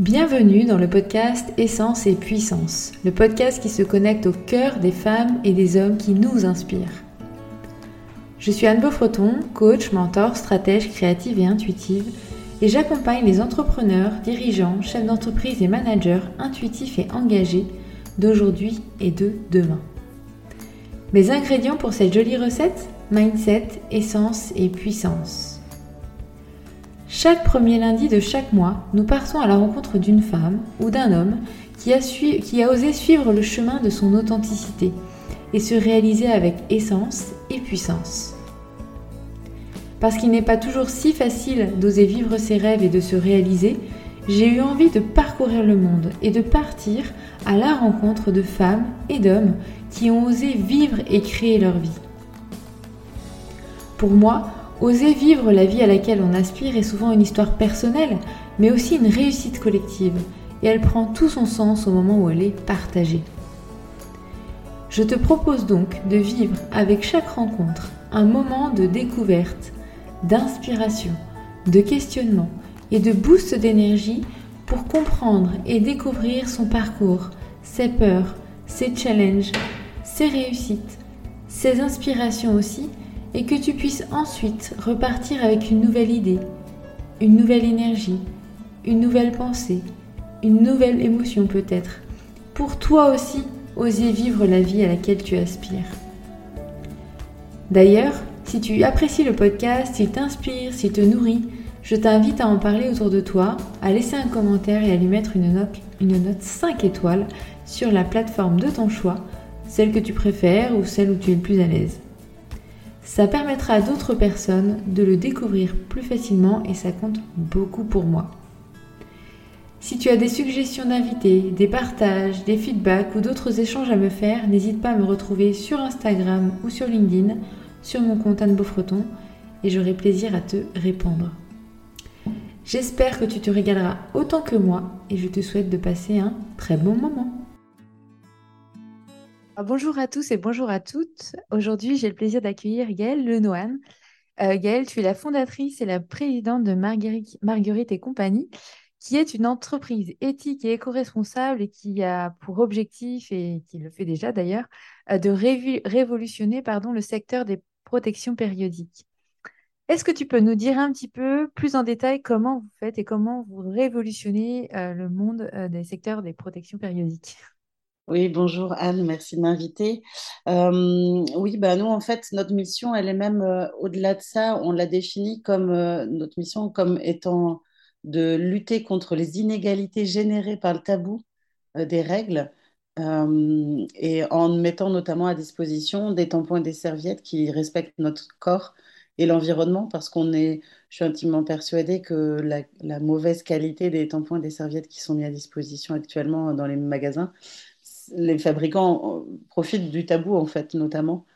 Bienvenue dans le podcast Essence et Puissance, le podcast qui se connecte au cœur des femmes et des hommes qui nous inspirent. Je suis Anne Beaufreton, coach, mentor, stratège créative et intuitive, et j'accompagne les entrepreneurs, dirigeants, chefs d'entreprise et managers intuitifs et engagés d'aujourd'hui et de demain. Mes ingrédients pour cette jolie recette Mindset, essence et puissance. Chaque premier lundi de chaque mois, nous partons à la rencontre d'une femme ou d'un homme qui a, osé suivre le chemin de son authenticité et se réaliser avec essence et puissance. Parce qu'il n'est pas toujours si facile d'oser vivre ses rêves et de se réaliser, j'ai eu envie de parcourir le monde et de partir à la rencontre de femmes et d'hommes qui ont osé vivre et créer leur vie. Pour moi, Oser vivre la vie à laquelle on aspire est souvent une histoire personnelle, mais aussi une réussite collective, et elle prend tout son sens au moment où elle est partagée. Je te propose donc de vivre avec chaque rencontre un moment de découverte, d'inspiration, de questionnement et de boost d'énergie pour comprendre et découvrir son parcours, ses peurs, ses challenges, ses réussites, ses inspirations aussi et que tu puisses ensuite repartir avec une nouvelle idée, une nouvelle énergie, une nouvelle pensée, une nouvelle émotion peut-être, pour toi aussi oser vivre la vie à laquelle tu aspires. D'ailleurs, si tu apprécies le podcast, s'il t'inspire, s'il te nourrit, je t'invite à en parler autour de toi, à laisser un commentaire et à lui mettre une note, une note 5 étoiles sur la plateforme de ton choix, celle que tu préfères ou celle où tu es le plus à l'aise. Ça permettra à d'autres personnes de le découvrir plus facilement et ça compte beaucoup pour moi. Si tu as des suggestions d'invités, des partages, des feedbacks ou d'autres échanges à me faire, n'hésite pas à me retrouver sur Instagram ou sur LinkedIn, sur mon compte Anne Beaufreton, et j'aurai plaisir à te répondre. J'espère que tu te régaleras autant que moi et je te souhaite de passer un très bon moment. Ah, bonjour à tous et bonjour à toutes. Aujourd'hui, j'ai le plaisir d'accueillir Gaëlle Lenoine. Euh, Gaëlle, tu es la fondatrice et la présidente de Marguerite, et compagnie, qui est une entreprise éthique et éco-responsable et qui a pour objectif, et qui le fait déjà d'ailleurs, euh, de révolutionner le secteur des protections périodiques. Est-ce que tu peux nous dire un petit peu plus en détail comment vous faites et comment vous révolutionnez euh, le monde des secteurs des protections périodiques? Oui, bonjour Anne, merci de m'inviter. Oui, bah nous, en fait, notre mission, elle est même au-delà de ça, on l'a définie comme notre mission comme étant de lutter contre les inégalités générées par le tabou des règles et en mettant notamment à disposition des tampons et des serviettes qui respectent notre corps et l'environnement parce qu'on est, je suis intimement persuadée que la, mauvaise qualité des tampons et des serviettes qui sont mis à disposition actuellement dans les magasins, les fabricants euh, profitent du tabou, en fait, notamment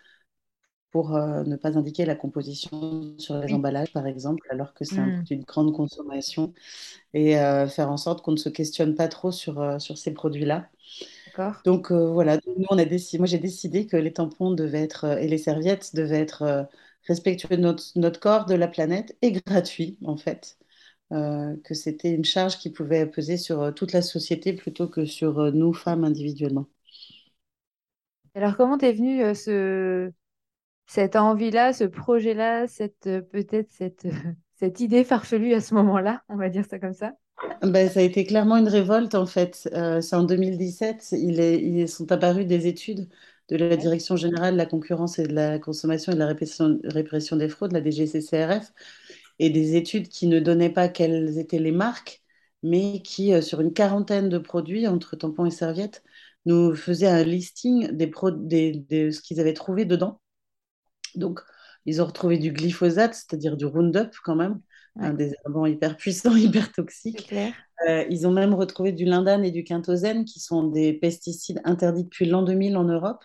pour euh, ne pas indiquer la composition sur les emballages, par exemple, alors que c'est mmh. une grande consommation, et euh, faire en sorte qu'on ne se questionne pas trop sur, sur ces produits-là. Donc voilà, nous, on a décidé, moi j'ai décidé que les tampons devaient être, et les serviettes devaient être respectueux de notre, notre, corps, de la planète, et gratuits, en fait. Euh, que c'était une charge qui pouvait peser sur euh, toute la société plutôt que sur euh, nous, femmes, individuellement. Alors, comment t'es venue ce... cette envie-là, ce projet-là, cette, peut-être cette, cette idée farfelue à ce moment-là, on va dire ça comme ça? Ben, ça a été clairement une révolte en fait. c'est en 2017, il est, ils sont apparus des études de la Direction générale de la concurrence et de la consommation et de la répression, répression des fraudes, la DGCCRF, et des études qui ne donnaient pas quelles étaient les marques, mais qui, euh, sur une quarantaine de produits, entre tampons et serviettes, nous faisaient un listing des, de ce qu'ils avaient trouvé dedans. Donc, ils ont retrouvé du glyphosate, c'est-à-dire du Roundup quand même, un désherbant hyper puissant, hyper toxique. Euh, ils ont même retrouvé du lindane et du quintozène, qui sont des pesticides interdits depuis l'an 2000 en Europe.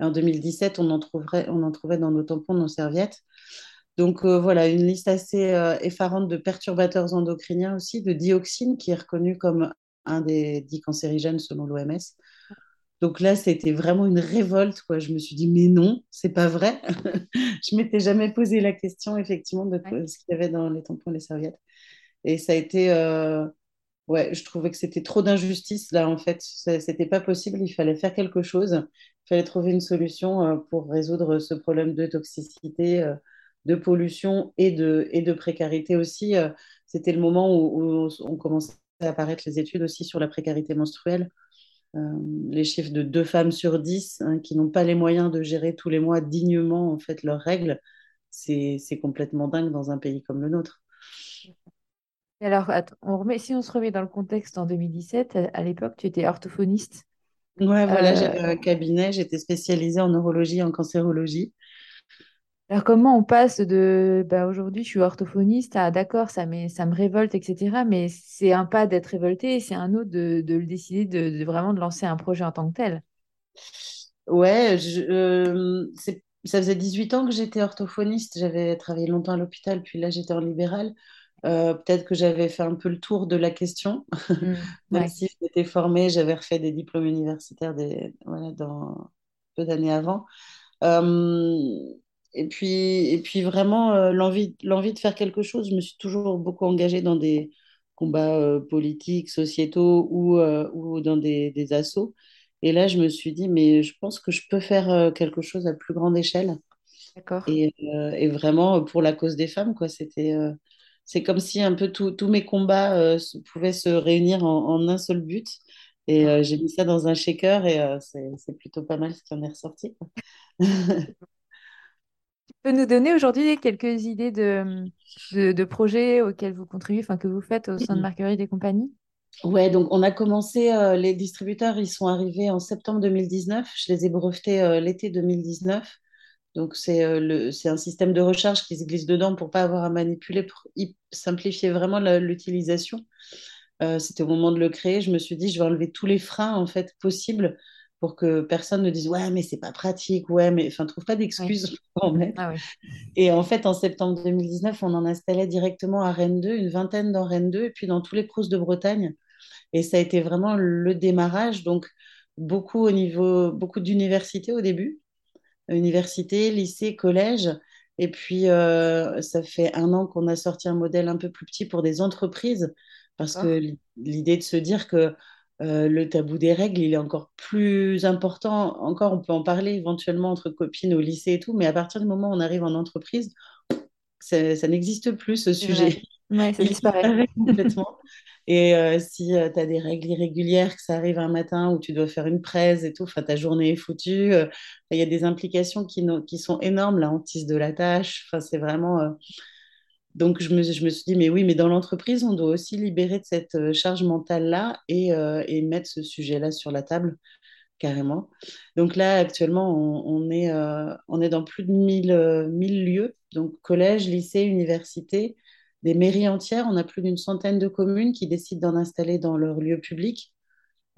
en 2017, on en, trouverait, on en trouvait dans nos tampons, nos serviettes. Donc euh, voilà, une liste assez euh, effarante de perturbateurs endocriniens aussi, de dioxine qui est reconnu comme un des dix cancérigènes selon l'OMS. Donc là, c'était vraiment une révolte. Quoi. Je me suis dit, mais non, c'est pas vrai. je m'étais jamais posé la question, effectivement, de ce qu'il y avait dans les tampons et les serviettes. Et ça a été, euh, ouais, je trouvais que c'était trop d'injustice là, en fait. C'était pas possible, il fallait faire quelque chose. Il fallait trouver une solution euh, pour résoudre ce problème de toxicité, de pollution et de, et de précarité aussi. Euh, C'était le moment où, où on commençait à apparaître les études aussi sur la précarité menstruelle. Euh, les chiffres de deux femmes sur dix hein, qui n'ont pas les moyens de gérer tous les mois dignement en fait leurs règles, c'est c'est complètement dingue dans un pays comme le nôtre. Et alors, attends, on remet, si on se remet dans le contexte en 2017, à, à l'époque, tu étais orthophoniste. Ouais, voilà, Euh, j'avais un cabinet, j'étais spécialisée en neurologie et en cancérologie. Alors, comment on passe de bah, aujourd'hui, je suis orthophoniste à d'accord, ça, ça me révolte, etc. Mais c'est un pas d'être révolté, c'est un autre de, de le décider, de, de vraiment de lancer un projet en tant que tel. Ouais, je- euh, ça faisait 18 ans que j'étais orthophoniste. J'avais travaillé longtemps à l'hôpital, puis là j'étais en libéral. Euh, peut-être que j'avais fait un peu le tour de la question, Mm, même ouais, si j'étais formée, j'avais refait des diplômes universitaires des, voilà, dans peu d'années avant. Euh, et puis, et puis vraiment, euh, l'envie, l'envie de faire quelque chose, je me suis toujours beaucoup engagée dans des combats euh, politiques, sociétaux ou, euh, ou dans des, des assos. Et là, je me suis dit, mais je pense que je peux faire quelque chose à plus grande échelle. d'accord. Et, et vraiment, pour la cause des femmes, quoi, c'était, c'est comme si un peu tous mes combats se- pouvaient se réunir en, en un seul but. Et j'ai mis ça dans un shaker et c'est, plutôt pas mal ce qui en est ressorti, peux nous donner aujourd'hui quelques idées de, de, projets auxquels vous contribuez, enfin que vous faites au sein de Marguerite et compagnie? Ouais, donc on a commencé, euh, les distributeurs, ils sont arrivés en septembre 2019. Je les ai brevetés euh, l'été 2019. Donc c'est euh, un système de recharge qui se glisse dedans pour pas avoir à manipuler, pour simplifier vraiment l'utilisation. Euh, c'était au moment de le créer, je me suis dit, je vais enlever tous les freins en fait possibles pour que personne ne dise, ouais, mais c'est pas pratique, ouais, mais enfin, trouve pas Oui. d'excuses pour en mettre. Ah oui. Et en fait, en septembre 2019, on en installait directement à Rennes 2, une vingtaine dans Rennes 2, et puis dans tous les crous de Bretagne. Et ça a été vraiment le démarrage. Donc, beaucoup au niveau, beaucoup d'universités au début, université, lycée, collège. Et puis, euh, ça fait un an qu'on a sorti un modèle un peu plus petit pour des entreprises, parce que l'idée de se dire que euh, le tabou des règles, il est encore plus important. Encore, on peut en parler éventuellement entre copines au lycée et tout, mais à partir du moment où on arrive en entreprise, ça, ça n'existe plus, ce sujet. Ouais, ça Il disparaît. complètement. Et euh, si tu as des règles irrégulières, que ça arrive un matin où tu dois faire une presse et tout, ta journée est foutue. euh, Il y a des implications qui, sont énormes, la hantise de la tâche. Enfin, c'est vraiment. Donc, je me, je me suis dit, mais oui, mais dans l'entreprise, on doit aussi libérer de cette euh, charge mentale-là et, euh, et mettre ce sujet-là sur la table, carrément. Donc là, actuellement, on, est, euh, on est dans plus de 1000 euh, 1000 lieux, donc collège, lycée, université, des mairies entières. On a plus d'une centaine de communes qui décident d'en installer dans leurs lieux publics.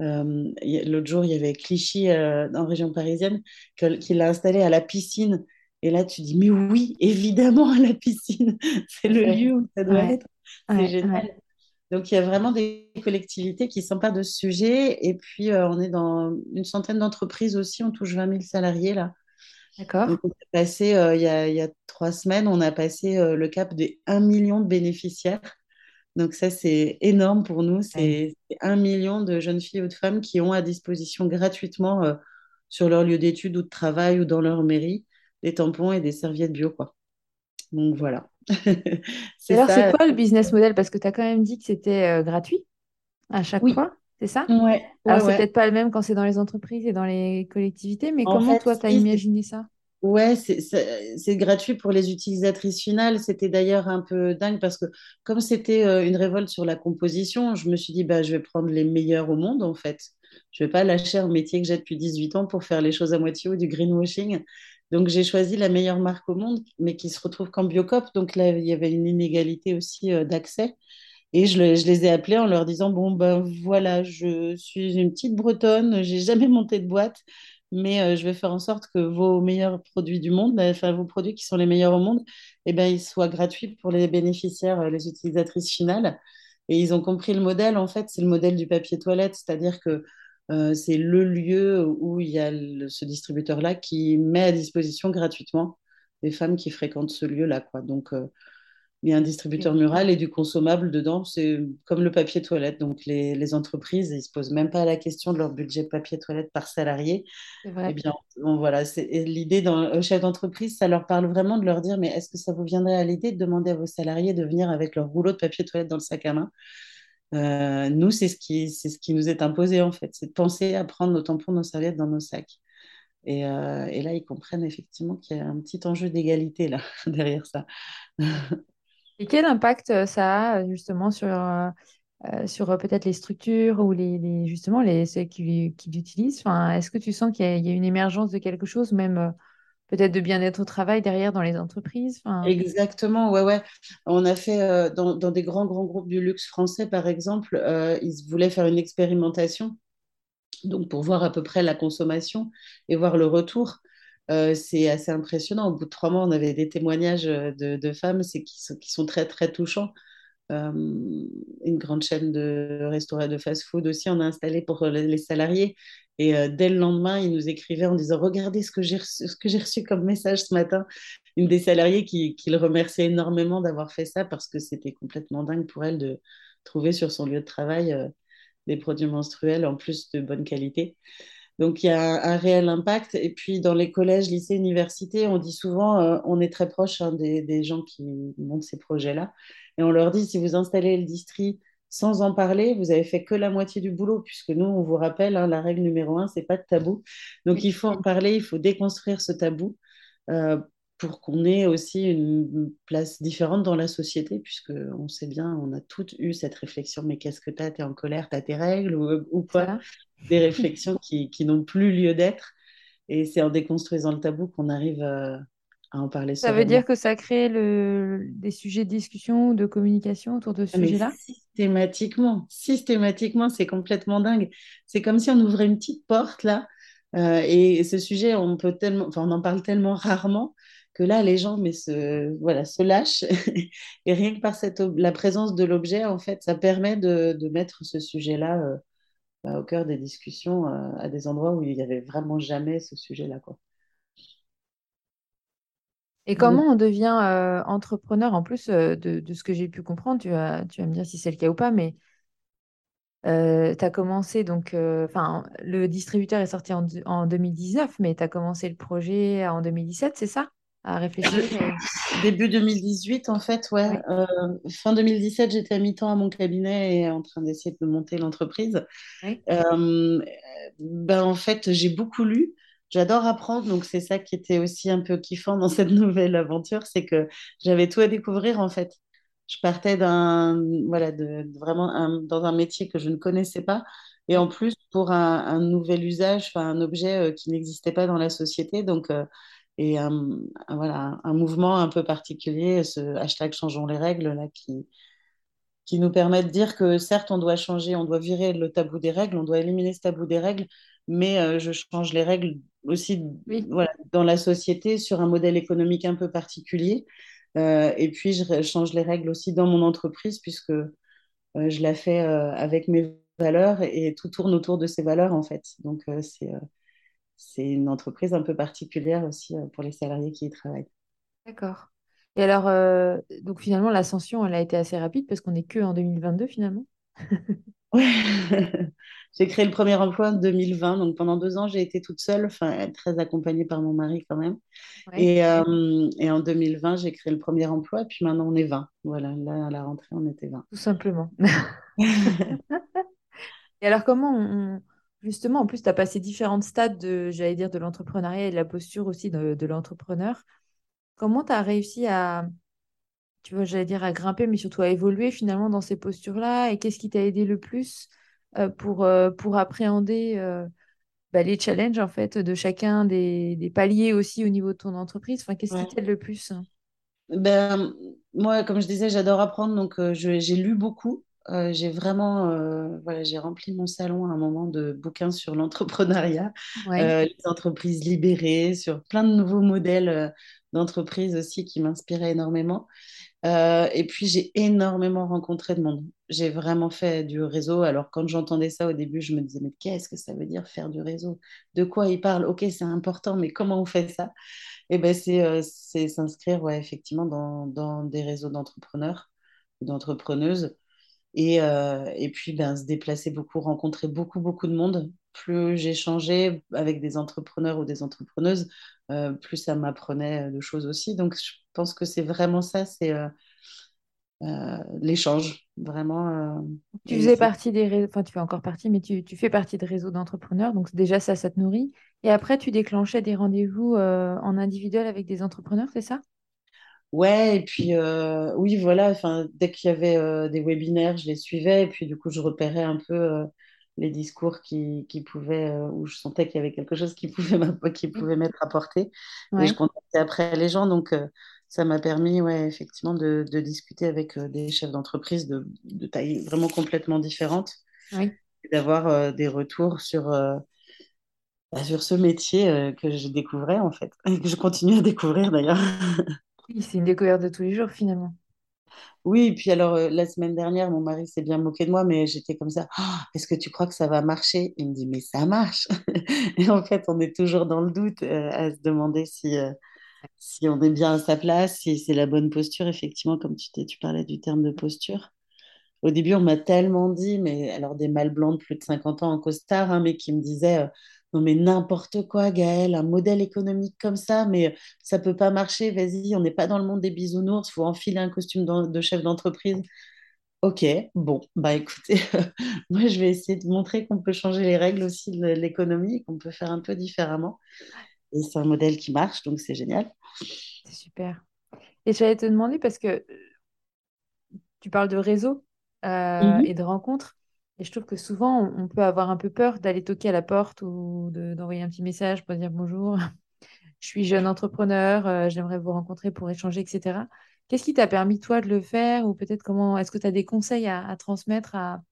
L'autre jour, il y avait Clichy, en région parisienne, qui l'a installé à la piscine. Et là, tu dis, mais oui, évidemment, à la piscine. C'est le lieu où ça doit Ouais, être. C'est ouais, génial. ouais. Donc, il y a vraiment des collectivités qui s'emparent de ce sujet. Et puis, euh, on est dans une centaine d'entreprises aussi. On touche 20 000 salariés là. D'accord. Donc, on a passé, euh, il y a, il y a trois semaines, on a passé euh, le cap des 1 million de bénéficiaires. Donc, ça, c'est énorme pour nous. C'est c'est 1 million de jeunes filles ou de femmes qui ont à disposition gratuitement sur leur lieu d'études ou de travail ou dans leur mairie des tampons et des serviettes bio, quoi. Donc, voilà. Alors, c'est quoi le business model? Parce que tu as quand même dit que c'était euh, gratuit à chaque Oui, fois, c'est ça? ouais, ouais, Alors, c'est ouais. peut-être pas le même quand c'est dans les entreprises et dans les collectivités, mais En comment fait, toi, tu as imaginé ça? Ouais, c'est gratuit pour les utilisatrices finales. C'était d'ailleurs un peu dingue parce que comme c'était euh, une révolte sur la composition, je me suis dit, bah, je vais prendre les meilleurs au monde en fait. Je vais pas lâcher un métier que j'ai depuis 18 ans pour faire les choses à moitié ou du greenwashing. Donc j'ai choisi la meilleure marque au monde, mais qui se retrouve qu'en Biocop. Donc là, il y avait une inégalité aussi euh, d'accès. Et je, le- je les ai appelés en leur disant, bon, ben voilà, je suis une petite Bretonne, j'ai jamais monté de boîte, mais euh, je vais faire en sorte que vos meilleurs produits du monde, ben, enfin vos produits qui sont les meilleurs au monde, eh ben, ils soient gratuits pour les bénéficiaires, euh, les utilisatrices finales. Et ils ont compris le modèle, en fait, c'est le modèle du papier toilette, c'est-à-dire que euh, c'est le lieu où il y a le- ce distributeur-là qui met à disposition gratuitement les femmes qui fréquentent ce lieu-là, quoi. Donc, euh, Il y a un distributeur mural et du consommable dedans. C'est comme le papier toilette. Donc, les, les entreprises, ils ne se posent même pas la question de leur budget papier toilette par salarié. Eh bien, bon, voilà, c'est l'idée d'un chef d'entreprise, ça leur parle vraiment de leur dire, mais est-ce que ça vous viendrait à l'idée de demander à vos salariés de venir avec leur rouleau de papier toilette dans le sac à main? Euh, Nous, c'est ce qui, c'est ce qui nous est imposé en fait, c'est de penser à prendre nos tampons, nos serviettes dans nos sacs. Et, euh, là, ils comprennent effectivement qu'il y a un petit enjeu d'égalité là derrière ça. Et quel impact euh, ça a justement sur, sur peut-être les structures ou les, justement les, ceux qui, qui l'utilisent? Enfin, Est-ce que tu sens qu'il y, a une émergence de quelque chose, même peut-être de bien-être au travail derrière dans les entreprises. Exactement, ouais, ouais. On a fait dans, dans, des grands, grands groupes du luxe français, par exemple, ils voulaient faire une expérimentation donc pour voir à peu près la consommation et voir le retour. Euh, c'est assez impressionnant. Au bout de trois mois, on avait des témoignages euh, de, femmes qui, sont, qui sont très, très touchants. Euh, une grande chaîne de restaurants de fast-food aussi, on a installé pour les salariés. Et dès le lendemain, ils nous écrivaient en disant Regardez ce que j'ai reçu, comme message ce matin. Une des salariées qui, le remerciait énormément d'avoir fait ça parce que c'était complètement dingue pour elle de trouver sur son lieu de travail des produits menstruels en plus de bonne qualité. Donc il y a un, réel impact. Et puis dans les collèges, lycées, universités, on dit souvent, euh, on est très proche hein, des, gens qui montent ces projets-là. Et on leur dit, si vous installez le district sans en parler, vous avez fait que la moitié du boulot, puisque nous, on vous rappelle, hein, la règle numéro un, c'est pas de tabou. Donc il faut en parler, il faut déconstruire ce tabou euh, pour qu'on ait aussi une place différente dans la société, puisque on sait bien, on a toutes eu cette réflexion, mais qu'est-ce que tu as Tu es en colère, tu as tes règles ou, ou quoi Des réflexions qui, qui n'ont plus lieu d'être. Et c'est en déconstruisant le tabou qu'on arrive à, à, en parler. Ça veut dire que ça crée le, des sujets de discussion ou de communication autour de ce ah, sujet-là? Systématiquement, systématiquement, c'est complètement dingue. C'est comme si on ouvrait une petite porte là. Euh, et ce sujet, on, peut tellement, enfin, on en parle tellement rarement que là, les gens mais se, voilà, se lâchent. et rien que par cette, la présence de l'objet, en fait, ça permet de, de mettre ce sujet-là euh, bah, au cœur des discussions euh, à des endroits où il n'y avait vraiment jamais ce sujet-là. Quoi. Et comment on devient euh, entrepreneur? En plus de, de, ce que j'ai pu comprendre, tu vas, tu vas me dire si c'est le cas ou pas, mais tu as commencé, donc, enfin, le distributeur est sorti en, en 2019, mais tu as commencé le projet en 2017, c'est ça? À réfléchir Début 2018, en fait, ouais. Euh, fin 2017, j'étais à mi-temps à mon cabinet et en train d'essayer de monter l'entreprise. Euh, ben, en fait, j'ai beaucoup lu. J'adore apprendre, donc c'est ça qui était aussi un peu kiffant dans cette nouvelle aventure, c'est que j'avais tout à découvrir en fait. Je partais d'un voilà de, vraiment dans un métier que je ne connaissais pas et en plus pour un, nouvel usage, un objet euh, qui n'existait pas dans la société, donc et un, voilà, un mouvement un peu particulier, ce hashtag Changeons les règles, là, qui, qui nous permet de dire que certes, on doit changer, on doit virer le tabou des règles, on doit éliminer ce tabou des règles, mais euh, je change les règles aussi voilà, dans la société sur un modèle économique un peu particulier. Euh, et puis, je change les règles aussi dans mon entreprise, puisque euh, je la fais avec mes valeurs et tout tourne autour de ces valeurs, en fait. Donc, c'est c'est une entreprise un peu particulière aussi pour les salariés qui y travaillent. D'accord. Et alors, euh, donc finalement, l'ascension, elle a été assez rapide parce qu'on n'est que en 2022 finalement? j'ai créé le premier emploi en 2020, donc pendant deux ans, j'ai été toute seule, enfin très accompagnée par mon mari quand même. Et, euh, et, en 2020, j'ai créé le premier emploi, et puis maintenant on est 20. Voilà, là à la rentrée, on était 20. Tout simplement. et alors, comment on, Justement, en plus, tu as passé différents stades de, j'allais dire, de l'entrepreneuriat et de la posture aussi de, l'entrepreneur. Comment tu as réussi à, tu vois, j'allais dire à grimper, mais surtout à évoluer finalement dans ces postures-là. Et qu'est-ce qui t'a aidé le plus euh, pour, euh, pour appréhender euh, bah, les challenges en fait de chacun des, paliers aussi au niveau de ton entreprise? Enfin, qu'est-ce qui t'aide le plus? Ben, moi, comme je disais, j'adore apprendre, donc j'ai lu beaucoup. Euh, j'ai vraiment euh, voilà, j'ai rempli mon salon à un moment de bouquins sur l'entrepreneuriat, les entreprises libérées, sur plein de nouveaux modèles d'entreprises aussi qui m'inspiraient énormément. Et puis j'ai énormément rencontré de monde. J'ai vraiment fait du réseau. Alors quand j'entendais ça au début, je me disais mais qu'est-ce que ça veut dire faire du réseau? De quoi ils parlent? Ok, c'est important, mais comment on fait ça? Et ben c'est euh, s'inscrire effectivement dans, dans des réseaux d'entrepreneurs ou d'entrepreneuses et, euh, et puis ben, se déplacer beaucoup, rencontrer beaucoup, beaucoup de monde. Plus j'échangeais avec des entrepreneurs ou des entrepreneuses, euh, plus ça m'apprenait de choses aussi. Donc je pense que c'est vraiment ça, c'est euh, euh, l'échange, vraiment. euh, Tu faisais partie des réseaux, enfin tu fais encore partie, mais tu, tu fais partie de réseaux d'entrepreneurs, donc déjà ça, ça te nourrit. Et après, tu déclenchais des rendez-vous euh, en individuel avec des entrepreneurs, c'est ça? Ouais, et puis euh, oui, voilà, enfin, dès qu'il y avait euh, des webinaires, je les suivais, et puis du coup, je repérais un peu euh, les discours qui, qui pouvaient, euh, où je sentais qu'il y avait quelque chose qui pouvait Oui. pouvait m'être apporté, et je Ouais. contactais après les gens, donc euh, ça m'a permis, ouais, effectivement, de, de discuter avec euh, des chefs d'entreprise de, de taille vraiment complètement différente, et d'avoir des retours sur, bah, sur ce métier que je découvrais, en fait, et que je continue à découvrir d'ailleurs. Oui, c'est une découverte de tous les jours finalement. Oui, puis alors euh, la semaine dernière, mon mari s'est bien moqué de moi, mais j'étais comme ça. Ah, est-ce que tu crois que ça va marcher? Il me dit, mais ça marche. Et en fait, on est toujours dans le doute euh, à se demander si, euh, si on est bien à sa place, si c'est la bonne posture. Effectivement, comme tu, tu parlais du terme de posture. Au début, on m'a tellement dit, mais alors des mâles blancs de plus de 50 ans en costard, hein, mais qui me disaient, non mais n'importe quoi, Gaël, un modèle économique comme ça, mais euh, ça peut pas marcher, vas-y, on n'est pas dans le monde des bisounours, faut enfiler un costume de chef d'entreprise. Ok, bon, bah écoutez, moi je vais essayer de montrer qu'on peut changer les règles aussi de l'économie, qu'on peut faire un peu différemment. Et c'est un modèle qui marche, donc c'est génial. C'est super. Et j'allais te demander, parce que tu parles de réseau euh, Mhm. et de rencontres, et je trouve que souvent on, peut avoir un peu peur d'aller toquer à la porte ou de- d'envoyer un petit message pour dire bonjour, je suis jeune entrepreneur, euh, j'aimerais vous rencontrer pour échanger, etc. Qu'est-ce qui t'a permis, toi, de le faire? Ou peut-être comment, est-ce que tu as des conseils à, transmettre à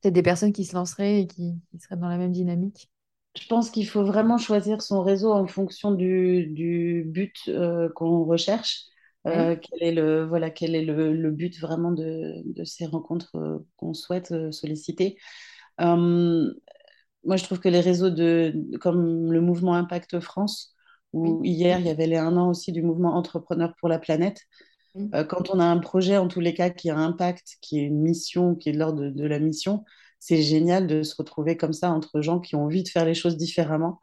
peut-être des personnes qui se lanceraient et qui, seraient dans la même dynamique? Je pense qu'il faut vraiment choisir son réseau en fonction du, du but euh, qu'on recherche. Euh, quel est le, voilà, quel est le, le but vraiment de, de ces rencontres euh, qu'on souhaite euh, solliciter? Moi, je trouve que les réseaux de, comme le mouvement Impact France, oui, où hier, il y avait les un an aussi du mouvement Entrepreneurs pour la planète, oui. euh, quand on a un projet, en tous les cas, qui a un impact, qui est une mission, qui est de l'ordre de, de la mission, c'est génial de se retrouver comme ça entre gens qui ont envie de faire les choses différemment.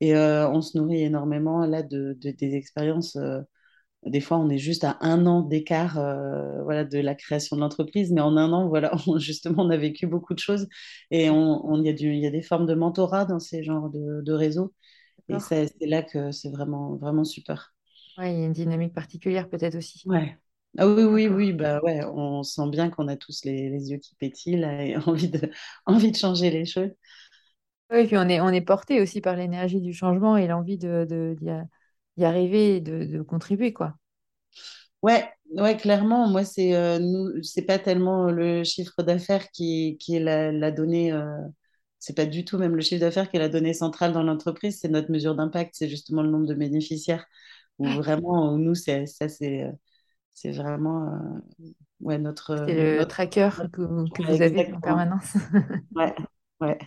Et on se nourrit énormément là de- des expériences. Des fois, on est juste à un an d'écart euh, voilà, de la création de l'entreprise, mais en un an, voilà, on- justement, on a vécu beaucoup de choses et on, on- il y a du, il y a des formes de mentorat dans ces genres de, de réseaux. Et c'est là que c'est vraiment, vraiment super. Ouais, il y a une dynamique particulière peut-être aussi. Ouais. Ah oui, oui, oui, bah ouais, on sent bien qu'on a tous les, les yeux qui pétillent là, et envie de, envie de changer les choses. Oui, et puis on est, on est porté aussi par l'énergie du changement et l'envie de, de- d'y d'y arriver et de, de contribuer, quoi. Ouais, ouais, clairement, moi, c'est euh, nous, c'est pas tellement le chiffre d'affaires qui, qui est la, la donnée, euh, c'est pas du tout même le chiffre d'affaires qui est la donnée centrale dans l'entreprise, c'est notre mesure d'impact, c'est justement le nombre de bénéficiaires, où Ouais. vraiment, où nous, c'est, ça, c'est, euh, c'est vraiment, euh, ouais, notre, C'est euh, le notre, tracker que, que ouais, vous avez en permanence. Ouais, ouais.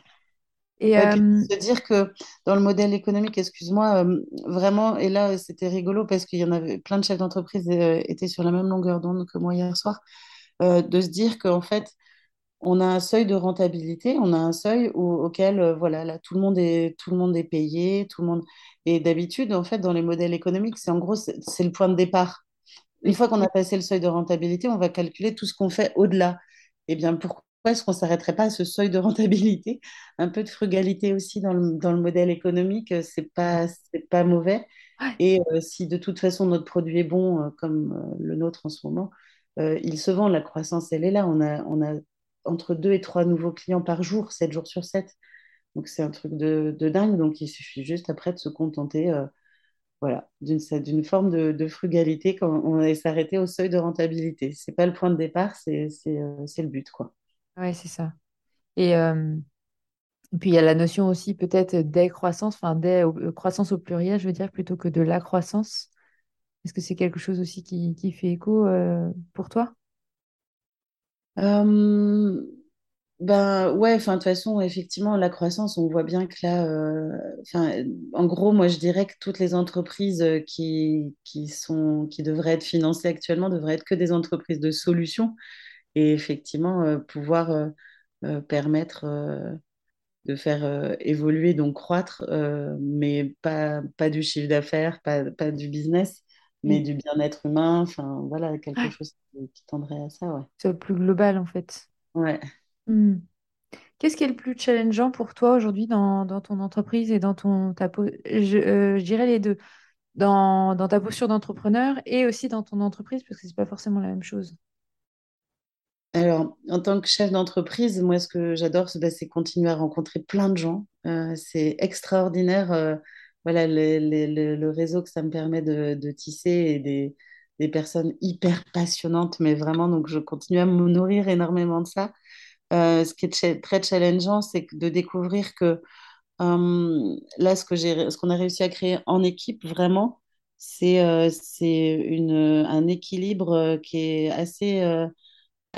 Et Ouais, euh, se dire que dans le modèle économique, excuse-moi, euh, vraiment, et là c'était rigolo parce qu'il y en avait plein de chefs d'entreprise euh, étaient sur la même longueur d'onde que moi hier soir, euh, de se dire qu'en fait, on a un seuil de rentabilité, on a un seuil au- auquel, voilà, là, tout le monde est, tout le monde est payé, tout le monde. Et d'habitude, en fait, dans les modèles économiques, c'est en gros, c'est le point de départ. Une fois qu'on a passé le seuil de rentabilité, on va calculer tout ce qu'on fait au-delà. Eh bien, pourquoi est-ce qu'on ne s'arrêterait pas à ce seuil de rentabilité? Un peu de frugalité aussi dans le, dans le modèle économique, euh, c'est pas, c'est pas mauvais. ouais, Et euh, si de toute façon notre produit est bon, euh, comme euh, le nôtre en ce moment, il se vend, la croissance, elle est là. On a, on a entre deux et trois nouveaux clients par jour, 7 jours sur 7. Donc c'est un truc de, de dingue. Donc il suffit juste après de se contenter. voilà, d'une forme de, de frugalité quand on est s'arrêter au seuil de rentabilité. C'est pas le point de départ, c'est le but, quoi. Ouais, c'est ça. Et, euh, et puis il y a la notion aussi peut-être des croissances, enfin des euh, au pluriel, je veux dire, plutôt que de la croissance. Est-ce que c'est quelque chose aussi qui, qui fait écho euh, pour toi? Euh, Ben ouais, enfin de toute façon, effectivement, la croissance, on voit bien que là, en gros, moi je dirais que toutes les entreprises qui, qui sont, qui devraient être financées actuellement devraient être que des entreprises de solutions et effectivement euh, pouvoir euh, euh, permettre de faire euh, évoluer, donc croître, euh, mais pas, pas du chiffre d'affaires, pas, pas du business, mais du bien-être humain, enfin voilà, quelque Ouais. chose qui, tendrait à ça, ouais. C'est le plus global en fait. Ouais. Hmm. Qu'est-ce qui est le plus challengeant pour toi aujourd'hui dans, dans ton entreprise et dans ton ta je, euh, je dirais les deux. Dans, dans ta posture d'entrepreneur et aussi dans ton entreprise, parce que c'est pas forcément la même chose? Alors, en tant que chef d'entreprise, moi, ce que j'adore, c'est bah, continuer à rencontrer plein de gens. Euh, c'est extraordinaire, euh, voilà, le, réseau que ça me permet de, tisser et des, personnes hyper passionnantes, mais vraiment, donc je continue à me nourrir énormément de ça. Euh, ce qui est très challengeant, c'est de découvrir que là, ce qu'on a réussi à créer en équipe, vraiment, c'est un équilibre qui est assez...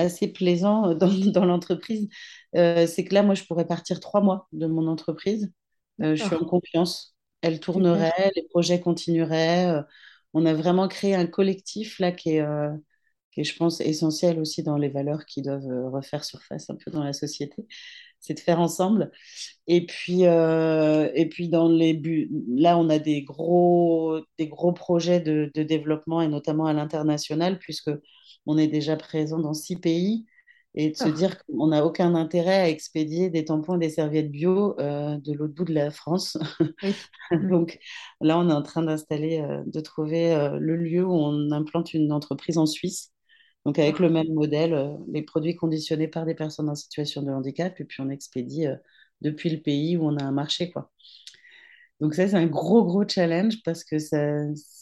euh, assez plaisant dans, dans l'entreprise, euh, c'est que là, moi, je pourrais partir trois mois de mon entreprise. Euh, je suis en D'accord, confiance. Elle tournerait, les projets continueraient. Euh, on a vraiment créé un collectif là qui est, euh, qui est, je pense, essentiel aussi dans les valeurs qui doivent euh, refaire surface un peu dans la société. C'est de faire ensemble. Et puis, euh, et puis dans les buts, là, on a des gros, des gros projets de, de développement et notamment à l'international, puisque on est déjà présent dans six pays. Et de se D'accord. dire qu'on n'a aucun intérêt à expédier des tampons et des serviettes bio euh, de l'autre bout de la France. Oui. Donc là, on est en train d'installer, euh, de trouver le lieu où on implante une entreprise en Suisse. Donc avec le même modèle, euh, les produits conditionnés par des personnes en situation de handicap, et puis on expédie euh, depuis le pays où on a un marché, quoi. Donc ça, c'est un gros, gros challenge parce que ça,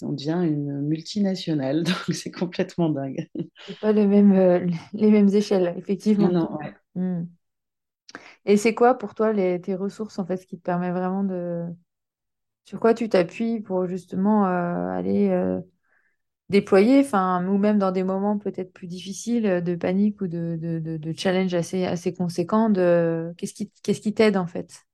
on devient une multinationale, donc c'est complètement dingue. C'est pas le même, euh, les mêmes échelles, effectivement. non, ouais. Hmm. Et c'est quoi pour toi les, tes ressources en fait, ce qui te permet vraiment de... Sur quoi tu t'appuies pour justement euh, aller euh, déployer, enfin, ou même dans des moments peut-être plus difficiles euh, de panique ou de, de, de, de challenge assez, assez conséquents, de... qu'est-ce qui, qu'est-ce qui t'aide en fait?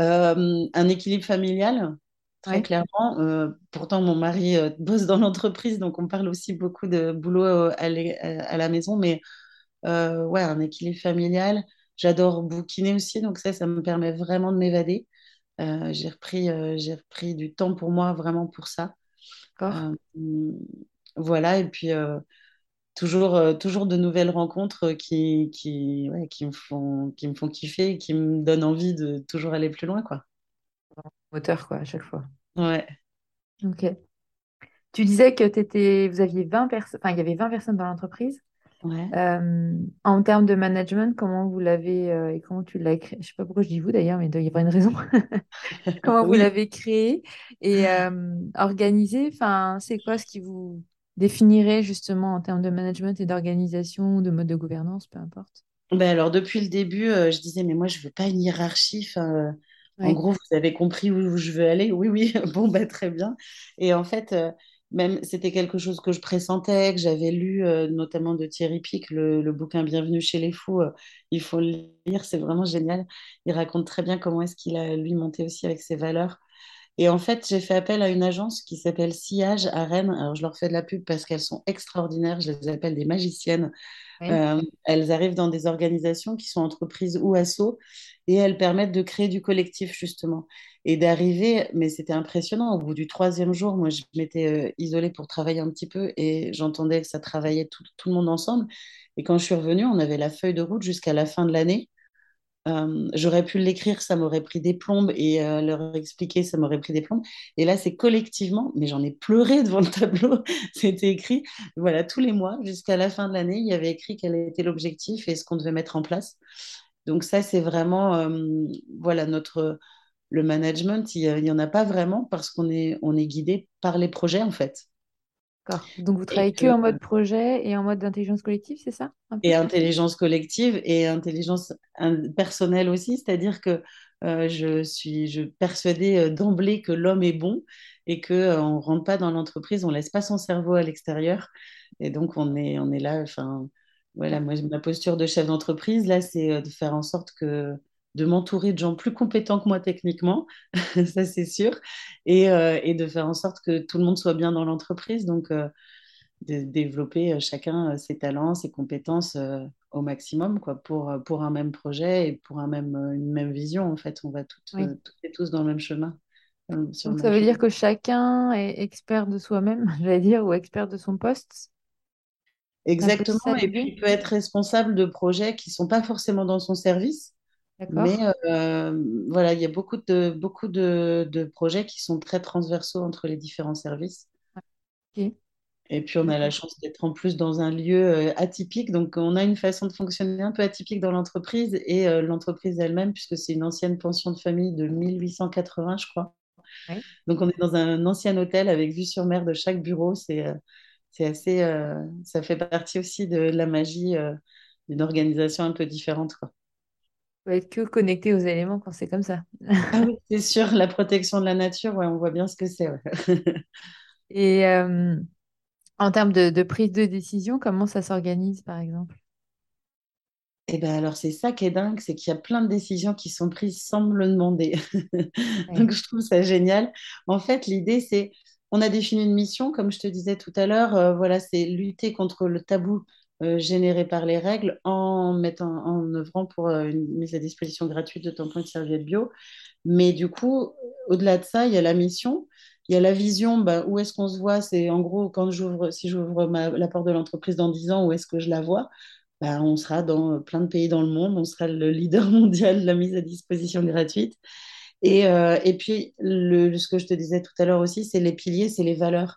Euh, un équilibre familial, très clairement. Euh, pourtant, mon mari bosse dans l'entreprise, donc on parle aussi beaucoup de boulot à, la maison, mais euh, ouais, un équilibre familial. J'adore bouquiner aussi, donc ça, ça me permet vraiment de m'évader. J'ai repris, j'ai repris du temps pour moi, vraiment pour ça. D'accord. Euh, voilà, et puis euh, toujours, euh, toujours de nouvelles rencontres qui, qui, ouais, qui me font, qui me font kiffer et qui me donnent envie de toujours aller plus loin, quoi. Moteur quoi, à chaque fois. Ouais, Ok. Tu disais que t'étais, vous aviez 20 personnes, enfin, il y avait 20 personnes dans l'entreprise. Ouais. Euh, en termes de management, comment vous l'avez euh, et comment tu l'as créé? Je sais pas pourquoi je dis vous d'ailleurs, mais il doit y avoir une raison. Comment vous l'avez créé et euh, organisé? Enfin, c'est quoi ce qui vous définirait justement en termes de management et d'organisation, de mode de gouvernance, peu importe? ben alors depuis le début, je disais, mais moi, je veux pas une hiérarchie. En gros, vous avez compris où je veux aller? Oui, oui, bon, bah, très bien. Et en fait, même c'était quelque chose que je pressentais, que j'avais lu, euh, notamment de Thierry Pic, le, bouquin Bienvenue chez les fous. euh, il faut le lire, c'est vraiment génial. Il raconte très bien comment est-ce qu'il a, lui, monté aussi avec ses valeurs. Et en fait, j'ai fait appel à une agence qui s'appelle Sillage à Rennes. Alors, je leur fais de la pub parce qu'elles sont extraordinaires. Je les appelle des magiciennes. oui, Euh, elles arrivent dans des organisations qui sont entreprises ou assos et elles permettent de créer du collectif justement et d'arriver, mais c'était impressionnant, au bout du troisième jour, moi je m'étais euh, isolée pour travailler un petit peu et j'entendais que ça travaillait tout, tout le monde ensemble et quand je suis revenue, on avait la feuille de route jusqu'à la fin de l'année. Euh, j'aurais pu l'écrire, ça m'aurait pris des plombes et euh, leur expliquer, ça m'aurait pris des plombes. Et là, c'est collectivement, mais j'en ai pleuré devant le tableau. C'était écrit, voilà, tous les mois jusqu'à la fin de l'année, il y avait écrit quel était l'objectif et ce qu'on devait mettre en place. Donc ça, c'est vraiment, euh, voilà, notre le management, il n'y en a pas vraiment parce qu'on est, on est guidé par les projets en fait. D'accord. Donc vous travaillez que que en mode projet et en mode d'intelligence collective, c'est ça? Et intelligence collective et intelligence in- personnelle aussi, c'est-à-dire que euh, je suis je persuadée euh, d'emblée que l'homme est bon et que euh, on rentre pas dans l'entreprise, on laisse pas son cerveau à l'extérieur et donc on est on est là, enfin voilà, moi, ma posture de chef d'entreprise, là, c'est de faire en sorte que de m'entourer de gens plus compétents que moi techniquement, ça c'est sûr, et, et, de faire en sorte que tout le monde soit bien dans l'entreprise. Donc, de développer euh, chacun euh, ses talents, ses compétences euh, au maximum quoi, pour, pour un même projet et pour un même, une même vision. En fait, on va toutes, toutes et tous dans le même chemin. Donc, ça veut dire que chacun est expert de soi-même, j'allais dire, ou expert de son poste? Exactement, et puis il peut être responsable de projets qui ne sont pas forcément dans son service, mais voilà, il y a beaucoup de, beaucoup de, de, projets qui sont très transversaux entre les différents services. Ok. Et puis, on a la chance d'être en plus dans un lieu euh, atypique. Donc, on a une façon de fonctionner un peu atypique dans l'entreprise et euh, l'entreprise elle-même, puisque c'est une ancienne pension de famille de 1880, je crois. Donc, on est dans un ancien hôtel avec vue sur mer de chaque bureau. C'est euh, assez. ça fait partie aussi de la magie d'une organisation un peu différente. Quoi. Faut être que connecté aux éléments quand c'est comme ça. ah oui, c'est sûr. La protection de la nature, ouais, on voit bien ce que c'est. et. En termes de, prise de décision, comment ça s'organise, par exemple? Eh bien, alors, c'est ça qui est dingue, c'est qu'il y a plein de décisions qui sont prises sans me le demander. Donc, je trouve ça génial. En fait, l'idée, c'est, on a défini une mission, comme je te disais tout à l'heure, euh, voilà, c'est lutter contre le tabou euh, généré par les règles en mettant, en œuvrant pour euh, une mise à disposition gratuite de tampons et de serviettes bio. Mais du coup, au-delà de ça, il y a la mission il y a la vision, bah, où est-ce qu'on se voit? C'est en gros, quand j'ouvre, si j'ouvre la porte de l'entreprise dans 10 ans, où est-ce que je la vois? Bah, On sera dans plein de pays dans le monde, on sera le leader mondial de la mise à disposition gratuite. Et, euh, et puis, le, ce que je te disais tout à l'heure aussi, c'est les piliers, c'est les valeurs.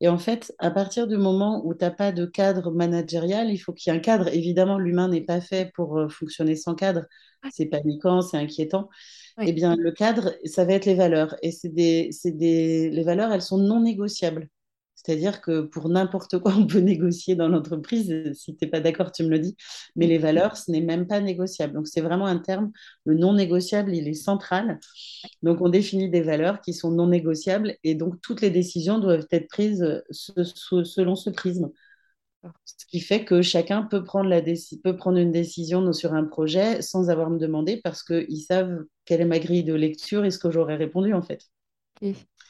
Et en fait, à partir du moment où tu n'as pas de cadre managérial, il faut qu'il y ait un cadre. Évidemment, l'humain n'est pas fait pour euh, fonctionner sans cadre. C'est paniquant, c'est inquiétant. Eh bien, le cadre, ça va être les valeurs. Et c'est des, des, les valeurs, elles sont non négociables. C'est-à-dire que pour n'importe quoi, on peut négocier dans l'entreprise. Si tu n'es pas d'accord, tu me le dis. Mais les valeurs, ce n'est même pas négociable. Donc, c'est vraiment un terme. Le non négociable, il est central. Donc, on définit des valeurs qui sont non négociables. Et donc, toutes les décisions doivent être prises selon ce prisme. Ce qui fait que chacun peut prendre, la peut prendre une décision sur un projet sans avoir me demander parce qu'ils savent quelle est ma grille de lecture et ce que j'aurais répondu en fait.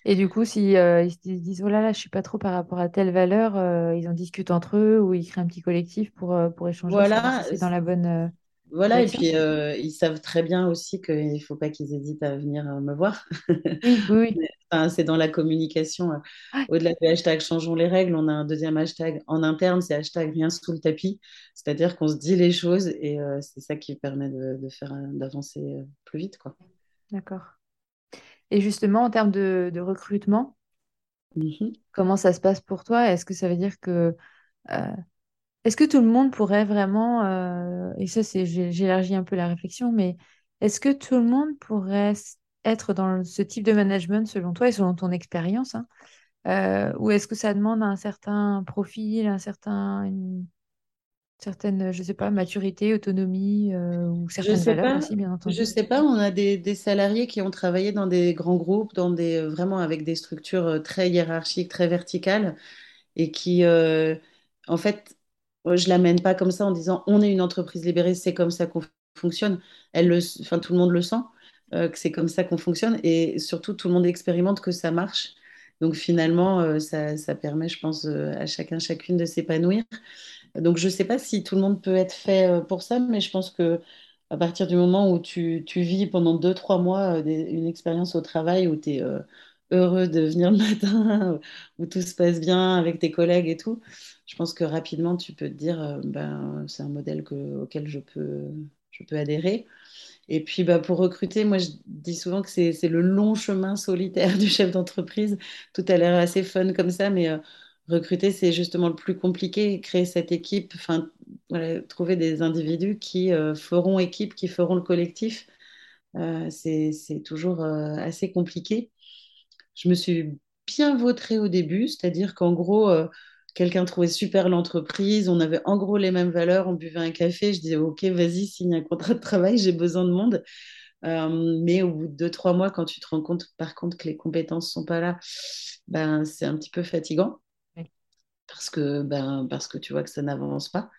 Et du coup, si euh, ils se disent oh là là, je suis pas trop par rapport à telle valeur, euh, ils en discutent entre eux ou ils créent un petit collectif pour, euh, pour échanger. Voilà, c'est dans la bonne. Voilà, et puis ils savent très bien aussi qu'il ne faut pas qu'ils hésitent à venir me voir. Oui, oui. enfin, c'est dans la communication. Au-delà du hashtag changeons les règles, on a un deuxième hashtag en interne, c'est hashtag rien sous le tapis. C'est-à-dire qu'on se dit les choses et c'est ça qui permet de, de faire d'avancer plus vite. quoi. D'accord. Et justement, en termes de, recrutement, mmh comment ça se passe pour toi? Est-ce que ça veut dire que... Euh, est-ce que tout le monde pourrait vraiment... Euh, et ça, c'est, j'élargis un peu la réflexion, mais est-ce que tout le monde pourrait être dans ce type de management selon toi et selon ton expérience hein? Euh, Ou est-ce que ça demande un certain profil, un certain, certaine, je sais pas, maturité, autonomie euh, ou certaines valeurs aussi, bien entendu. Je sais pas, on a des, des, salariés qui ont travaillé dans des grands groupes, dans des, euh, vraiment avec des structures euh, très hiérarchiques, très verticales, et qui, en fait, je l'amène pas comme ça en disant on est une entreprise libérée, c'est comme ça qu'on fonctionne. Elle le, enfin, tout le monde le sent, que c'est comme ça qu'on fonctionne, et surtout tout le monde expérimente que ça marche. Donc finalement, ça, ça, permet, je pense, à chacun, chacune de s'épanouir. Donc, je ne sais pas si tout le monde peut être fait euh, pour ça, mais je pense que à partir du moment où tu, vis pendant deux, trois mois euh, une expérience au travail où tu es euh, heureux de venir le matin, où tout se passe bien avec tes collègues et tout, je pense que rapidement, tu peux te dire, ben, c'est un modèle auquel je peux, adhérer. Et puis, bah, pour recruter, moi, je dis souvent que c'est le long chemin solitaire du chef d'entreprise. Tout a l'air assez fun comme ça, mais recruter, c'est justement le plus compliqué, créer cette équipe, trouver des individus qui euh, feront équipe, qui feront le collectif. Euh, c'est toujours euh, assez compliqué. Je me suis bien vautrée au début, c'est-à-dire qu'en gros, quelqu'un trouvait super l'entreprise, on avait en gros les mêmes valeurs, on buvait un café, je disais, OK, vas-y, signe un contrat de travail, j'ai besoin de monde. mais au bout de deux, trois mois, quand tu te rends compte, par contre, que les compétences ne sont pas là, ben, c'est un petit peu fatigant parce que, ben, parce que tu vois que ça n'avance pas.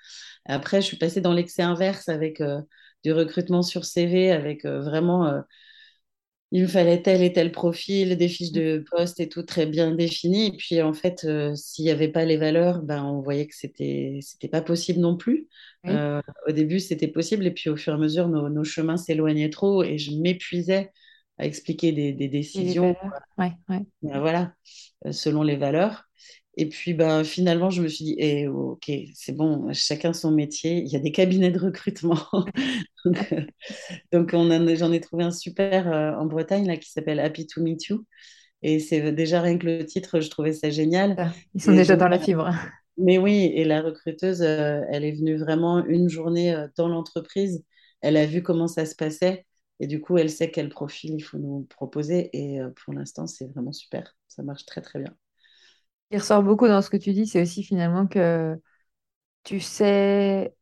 Après, je suis passée dans l'excès inverse avec euh, du recrutement sur CV, avec euh, vraiment, euh, il me fallait tel et tel profil, des fiches de poste et tout très bien définies. Et puis, en fait, s'il n'y avait pas les valeurs, ben, on voyait que c'était c'était pas possible non plus. Oui. au début, c'était possible. Et puis, au fur et à mesure, nos, nos chemins s'éloignaient trop et je m'épuisais à expliquer des, décisions, valeurs. Ouais, ouais. ben, voilà, selon les valeurs. Et puis ben, finalement, je me suis dit, eh, ok, c'est bon, chacun son métier. Il y a des cabinets de recrutement. donc, euh, donc j'en ai trouvé un super euh, en Bretagne là, qui s'appelle Happy to Meet You. Et c'est déjà rien que le titre, je trouvais ça génial. Ça, Ils sont Et déjà donc, dans la fibre. mais oui, et la recruteuse, euh, elle est venue vraiment une journée euh, dans l'entreprise. Elle a vu comment ça se passait. Et du coup, elle sait quel profil il faut nous proposer. Et euh, pour l'instant, c'est vraiment super. Ça marche très, très bien. Il ressort beaucoup dans ce que tu dis, c'est aussi finalement que tu sais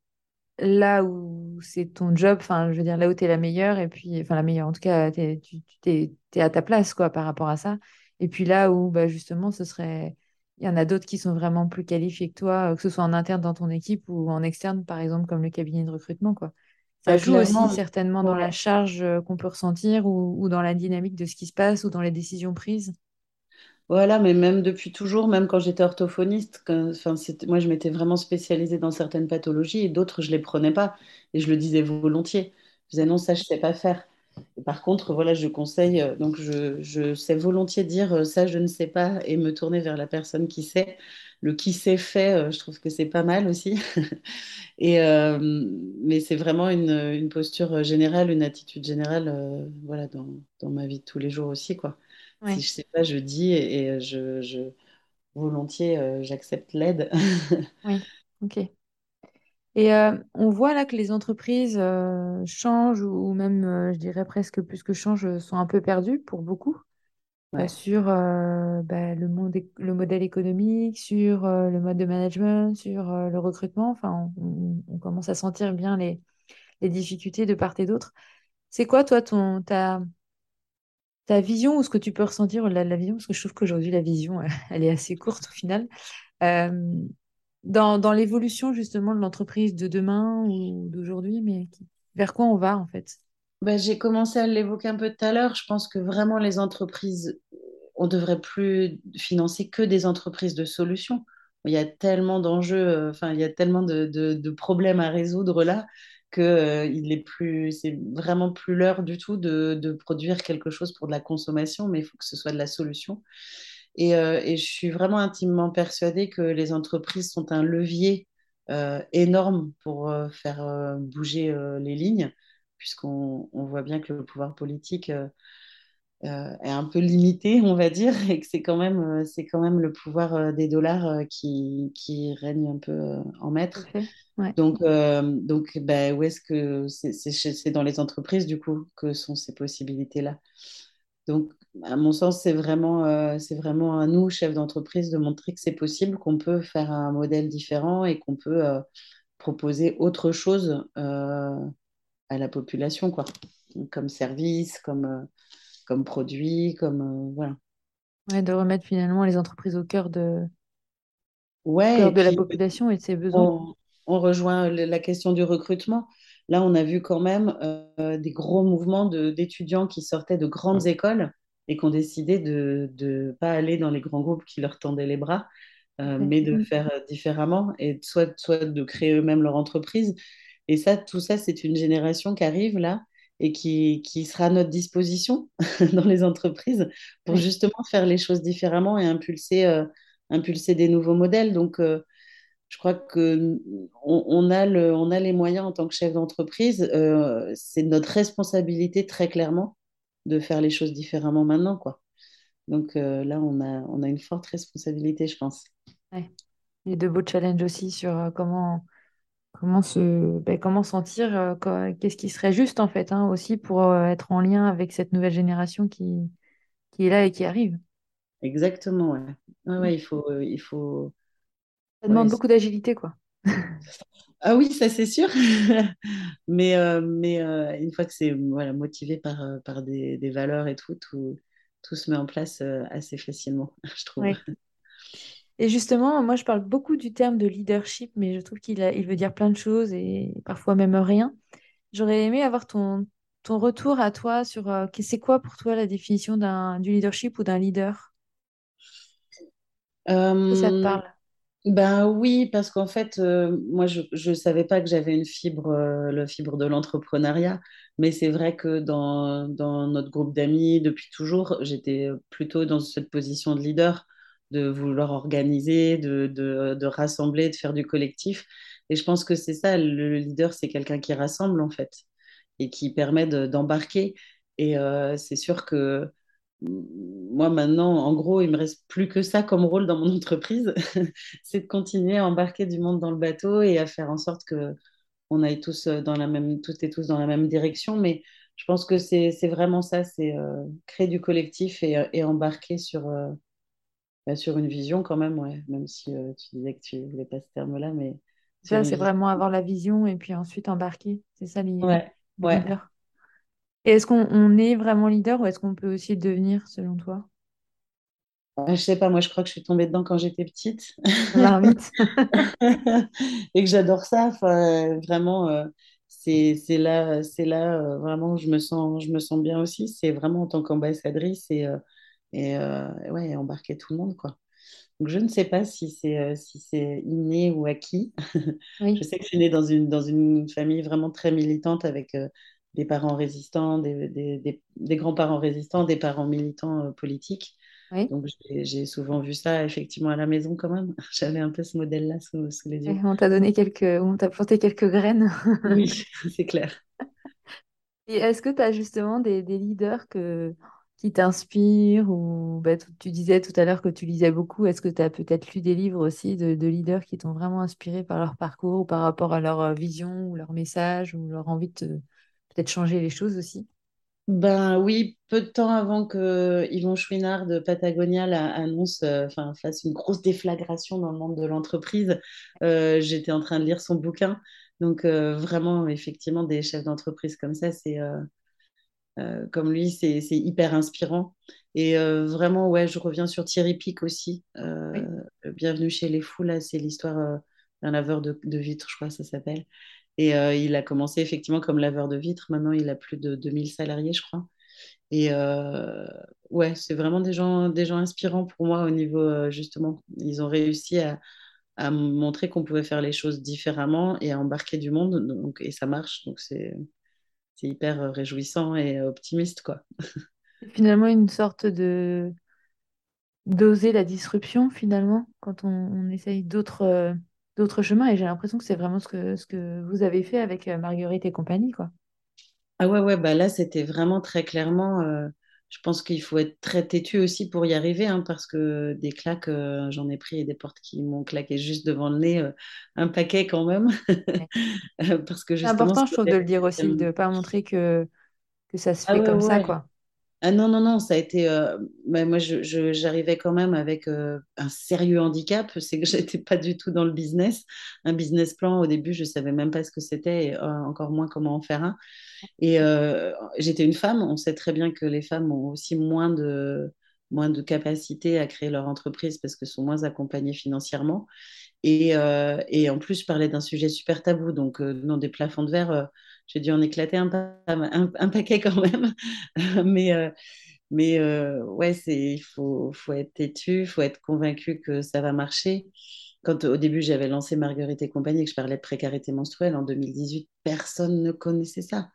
là où c'est ton job, enfin, je veux dire, là où tu es la meilleure, et puis, enfin, la meilleure, en tout cas, tu t'es, t'es à ta place, quoi, par rapport à ça. Et puis là où, bah, justement, ce serait, il y en a d'autres qui sont vraiment plus qualifiés que toi, euh, que ce soit en interne dans ton équipe ou en externe, par exemple, comme le cabinet de recrutement, quoi. Ça joue aussi clairement, certainement dans la charge euh, qu'on peut ressentir ou, ou dans la dynamique de ce qui se passe ou dans les décisions prises. Voilà, mais même depuis toujours, même quand j'étais orthophoniste, enfin, moi je m'étais vraiment spécialisée dans certaines pathologies et d'autres je les prenais pas et je le disais volontiers. Je disais non, ça je sais pas faire. Par contre, voilà, je conseille, euh, donc je, sais volontiers dire euh, ça je ne sais pas et me tourner vers la personne qui sait. Le qui sait fait, euh, je trouve que c'est pas mal aussi. Et, mais c'est vraiment une, posture générale, une attitude générale, voilà, dans, dans ma vie de tous les jours aussi, quoi. Si je sais pas, je dis et, et je, je- volontiers, euh, j'accepte l'aide. oui, ok. Et euh, on voit là que les entreprises euh, changent ou, même, euh, je dirais presque plus que changent, euh, sont un peu perdues pour beaucoup euh, Ouais. sur euh, bah, le monde, le modèle économique, sur euh, le mode de management, sur euh, le recrutement. Enfin, on, on- on commence à sentir bien les, les difficultés de part et d'autre. C'est quoi, toi, ton, ta, ta vision ou ce que tu peux ressentir de la vision? Parce que je trouve qu'aujourd'hui, la vision, elle est assez courte au final. Euh, dans, dans l'évolution justement de l'entreprise de demain ou d'aujourd'hui, mais vers quoi on va en fait? Ben, j'ai commencé à l'évoquer un peu tout à l'heure. Je pense que vraiment les entreprises, on devrait plus financer que des entreprises de solutions. Il y a tellement d'enjeux, euh, enfin, il y a tellement de- de problèmes à résoudre là que, euh, il est plus, c'est vraiment plus l'heure du tout de, de produire quelque chose pour de la consommation, mais il faut que ce soit de la solution. Et, euh, et je suis vraiment intimement persuadée que les entreprises sont un levier euh, énorme pour euh, faire bouger les lignes, puisqu'on on voit bien que le pouvoir politique est un peu limité, on va dire, et que c'est quand même, euh, c'est quand même le pouvoir euh, des dollars euh, qui, qui règne un peu euh, en maître. Ouais, Donc, euh, donc ben, où est-ce que c'est c'est dans les entreprises, du coup, que sont ces possibilités-là? Donc, à mon sens, c'est vraiment, euh, c'est vraiment à nous, chefs d'entreprise, de montrer que c'est possible, qu'on peut faire un modèle différent et qu'on peut euh, proposer autre chose euh, à la population, quoi. Comme service, comme, euh, comme produit, comme euh, voilà. Ouais, de remettre finalement les entreprises au cœur de, au Ouais, cœur de la population et de ses besoins. on, on rejoint la question du recrutement. Là, on a vu quand même euh, des gros mouvements d'étudiants qui sortaient de grandes écoles et qui ont décidé de ne pas aller dans les grands groupes qui leur tendaient les bras, euh, mais de Mm. faire différemment et soit, soit de créer eux-mêmes leur entreprise. Et ça, tout ça, c'est une génération qui arrive là et qui, qui sera à notre disposition dans les entreprises pour justement faire les choses différemment et impulser, euh, impulser des nouveaux modèles. Donc, euh, je crois que on, a le, on a les moyens en tant que chef d'entreprise. euh, c'est notre responsabilité très clairement de faire les choses différemment maintenant, quoi. Donc euh, là, on a, on a une forte responsabilité, je pense. Ouais. Et de beaux challenges aussi sur comment, comment se, ben, comment sentir, euh, qu'est-ce qui serait juste en fait, hein, aussi pour euh, être en lien avec cette nouvelle génération qui, qui est là et qui arrive. Exactement, ouais. Ouais, Mm. ouais, il faut, euh, il faut, Ça demande beaucoup d'agilité, quoi. Ah oui, ça c'est sûr. Mais, mais une fois que c'est voilà, motivé par, par des, des valeurs et tout, tout, tout se met en place assez facilement, je trouve. Et justement, moi, je parle beaucoup du terme de leadership, mais je trouve qu'il il veut dire plein de choses et parfois même rien. J'aurais aimé avoir ton, ton retour à toi sur euh, c'est quoi pour toi la définition d'un, du leadership ou d'un leader? Ça te Euh, parle? ben oui, parce qu'en fait, euh, moi, je ne savais pas que j'avais une fibre, euh, le fibre de l'entrepreneuriat, mais c'est vrai que dans, dans notre groupe d'amis, depuis toujours, j'étais plutôt dans cette position de leader, de vouloir organiser, de, de, de rassembler, de faire du collectif. Et je pense que c'est ça, le leader, c'est quelqu'un qui rassemble, en fait, et qui permet de- d'embarquer. Et euh, c'est sûr que moi, maintenant, en gros, il me reste plus que ça comme rôle dans mon entreprise, c'est de continuer à embarquer du monde dans le bateau et à faire en sorte que on aille tous dans la même, toutes et tous dans la même direction. Mais je pense que c'est vraiment ça, c'est euh, créer du collectif et, euh, embarquer sur, euh, bah, sur une vision quand même, ouais. Même si euh, tu disais que tu voulais pas ce terme-là, mais Ça, c'est vision. vraiment avoir la vision et puis ensuite embarquer. C'est ça, les, Ouais. Et est-ce qu'on on est vraiment leader ou est-ce qu'on peut aussi devenir, selon toi? Je sais pas, moi je crois que je suis tombée dedans quand j'étais petite. Marmite. et que j'adore ça. Enfin, vraiment, euh, c'est là, c'est là euh, vraiment où je me sens, je me sens bien aussi. C'est vraiment en tant qu'ambassadrice et, euh, et euh, ouais, embarquer tout le monde, quoi. Donc, je ne sais pas si c'est euh, si c'est inné ou acquis. Je sais que je suis née dans une, dans une famille vraiment très militante avec euh, des parents résistants, des, des, des- des grands-parents résistants, des parents militants politiques. oui. Donc, j'ai souvent vu ça effectivement à la maison quand même. J'avais un peu ce modèle-là sous, sous les Et yeux. on t'a donné quelques, on t'a planté quelques graines. Oui, c'est clair. Et est-ce que tu as justement des, des leaders que, qui t'inspirent ou bah, tu disais tout à l'heure que tu lisais beaucoup. Est-ce que tu as peut-être lu des livres aussi de, de leaders qui t'ont vraiment inspiré par leur parcours ou par rapport à leur euh, vision ou leur message ou leur envie de peut-être changer les choses aussi? Ben oui, peu de temps avant que Yvon Chouinard de Patagonia annonce, euh, enfin, fasse une grosse déflagration dans le monde de l'entreprise, euh, j'étais en train de lire son bouquin. Donc vraiment, effectivement, des chefs d'entreprise comme ça, c'est euh, comme lui, c'est hyper inspirant. Et euh, vraiment, ouais, je reviens sur Thierry Pic aussi. Euh, Oui, Bienvenue chez les fous, là, c'est l'histoire d'un laveur de, de vitres, je crois ça s'appelle. Et il a commencé effectivement comme laveur de vitres. Maintenant, il a plus de 2000 salariés, je crois. Et ouais, c'est vraiment des gens, des gens inspirants pour moi au niveau, justement, ils ont réussi à, à montrer qu'on pouvait faire les choses différemment et à embarquer du monde. Donc, et ça marche. Donc, c'est, c'est hyper euh, réjouissant et optimiste, quoi. finalement une sorte de d'oser la disruption finalement quand on, on essaye d'autres euh, d'autres chemins. Et j'ai l'impression que c'est vraiment ce que, ce que vous avez fait avec euh, Marguerite et compagnie, quoi. Ah ouais, ouais, bah là, c'était vraiment très clairement. euh, je pense qu'il faut être très têtu aussi pour y arriver, hein, parce que des claques, euh, j'en ai pris et des portes qui m'ont claqué juste devant le nez, euh, un paquet quand même. Ouais. Parce que C'est important, je trouve, de le dire aussi, de ne pas montrer que, que ça se Ah fait ouais, comme ça, quoi. Ah non, non, non, ça a été. euh, moi, j'arrivais quand même avec euh, un sérieux handicap. C'est que j'étais pas du tout dans le business. Un business plan, au début, je savais même pas ce que c'était, et euh, encore moins comment en faire un. Et euh, j'étais une femme. On sait très bien que les femmes ont aussi moins de, moins de capacité à créer leur entreprise parce qu'elles sont moins accompagnées financièrement. Et, et en plus, je parlais d'un sujet super tabou. Donc, non, des plafonds de verre, j'ai dû en éclater un, pa- un, un paquet quand même. Mais, euh, mais euh, ouais, c'est, il faut, faut être têtu, il faut être convaincu que ça va marcher. Quand au début j'avais lancé Marguerite et compagnie et que je parlais de précarité menstruelle en 2018, personne ne connaissait ça.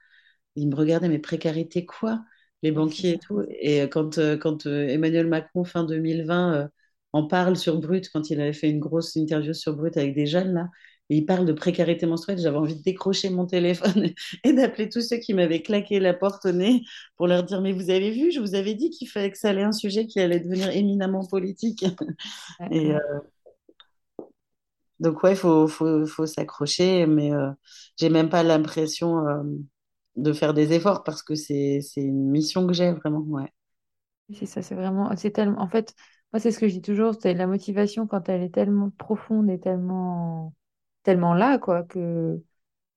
Ils me regardaient, mais précarité quoi? Les banquiers et tout. Et quand, euh, quand euh, Emmanuel Macron, fin 2020, euh, en parle sur Brut, quand il avait fait une grosse interview sur Brut avec des jeunes, là, et il parle de précarité menstruelle, j'avais envie de décrocher mon téléphone et d'appeler tous ceux qui m'avaient claqué la porte au nez pour leur dire, mais vous avez vu, je vous avais dit qu'il fallait que ça allait un sujet qui allait devenir éminemment politique. Et euh, donc, ouais, il faut, faut, faut s'accrocher, mais euh, j'ai même pas l'impression euh, de faire des efforts parce que c'est, c'est une mission que j'ai vraiment, ouais. C'est ça, c'est vraiment, c'est tellement, en fait, moi, c'est ce que je dis toujours, c'est la motivation quand elle est tellement profonde et tellement, tellement là, quoi, que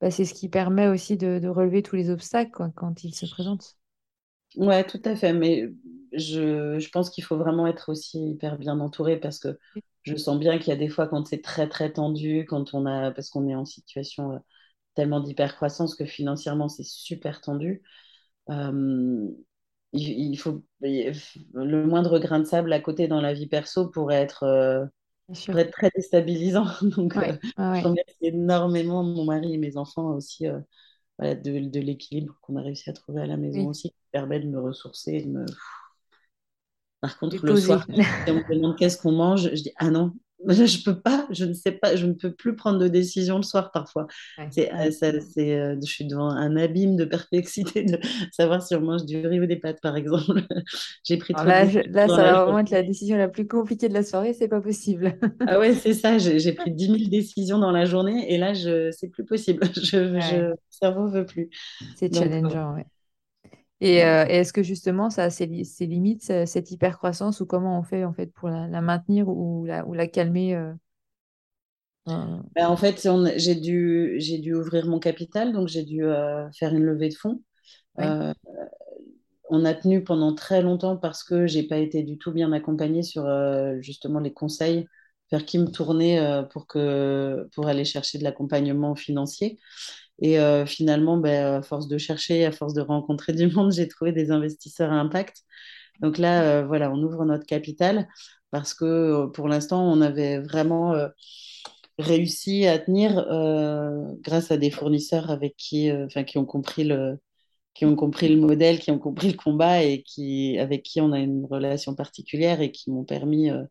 bah, c'est ce qui permet aussi de, de relever tous les obstacles, quoi, quand ils se présentent. Ouais, tout à fait. Mais je, je pense qu'il faut vraiment être aussi hyper bien entouré parce que je sens bien qu'il y a des fois quand c'est très très tendu, quand on a, parce qu'on est en situation euh, tellement d'hypercroissance que financièrement c'est super tendu. Euh, il, il faut le moindre grain de sable à côté dans la vie perso pourrait être, euh, Pourrait être très déstabilisant. Donc, Ouais, euh, ouais, je remercie énormément mon mari et mes enfants aussi euh, voilà, de, de l'équilibre qu'on a réussi à trouver à la maison Oui, aussi, qui permet de me ressourcer, de me par contre, le soir, si on me demande qu'est-ce qu'on mange, je dis ah non, je peux pas, je ne sais pas, je ne peux plus prendre de décision le soir parfois. Ouais, C'est, euh, euh, je suis devant un abîme de perplexité de savoir si on mange du riz ou des pâtes, par exemple. J'ai pris de là, je- ça va vraiment être la décision la plus compliquée de la soirée, c'est pas possible. Ah ouais, c'est ça, j'ai pris dix mille décisions dans la journée et là, je, c'est plus possible. Je, je, Ouais, le cerveau veut plus. c'est euh, challengeant, ouais. Et, euh, et est-ce que justement ça a ses, li- ses limites, ce- cette hypercroissance, ou comment on fait en fait pour la, la maintenir ou la, ou la calmer euh, euh, Ben, en fait, j'ai dû, dû ouvrir mon capital, donc j'ai dû euh, faire une levée de fonds. Oui, on a tenu pendant très longtemps parce que j'ai pas été du tout bien accompagnée sur justement les conseils, vers qui me tourner pour que pour aller chercher de l'accompagnement financier. Et euh, finalement, ben, à force de chercher, à force de rencontrer du monde, j'ai trouvé des investisseurs à impact. Donc là, euh, voilà, on ouvre notre capital parce que euh, pour l'instant, on avait vraiment euh, réussi à tenir grâce à des fournisseurs avec qui, qui ont compris le, qui ont compris le modèle, qui ont compris le combat et qui, avec qui on a une relation particulière et qui m'ont permis euh,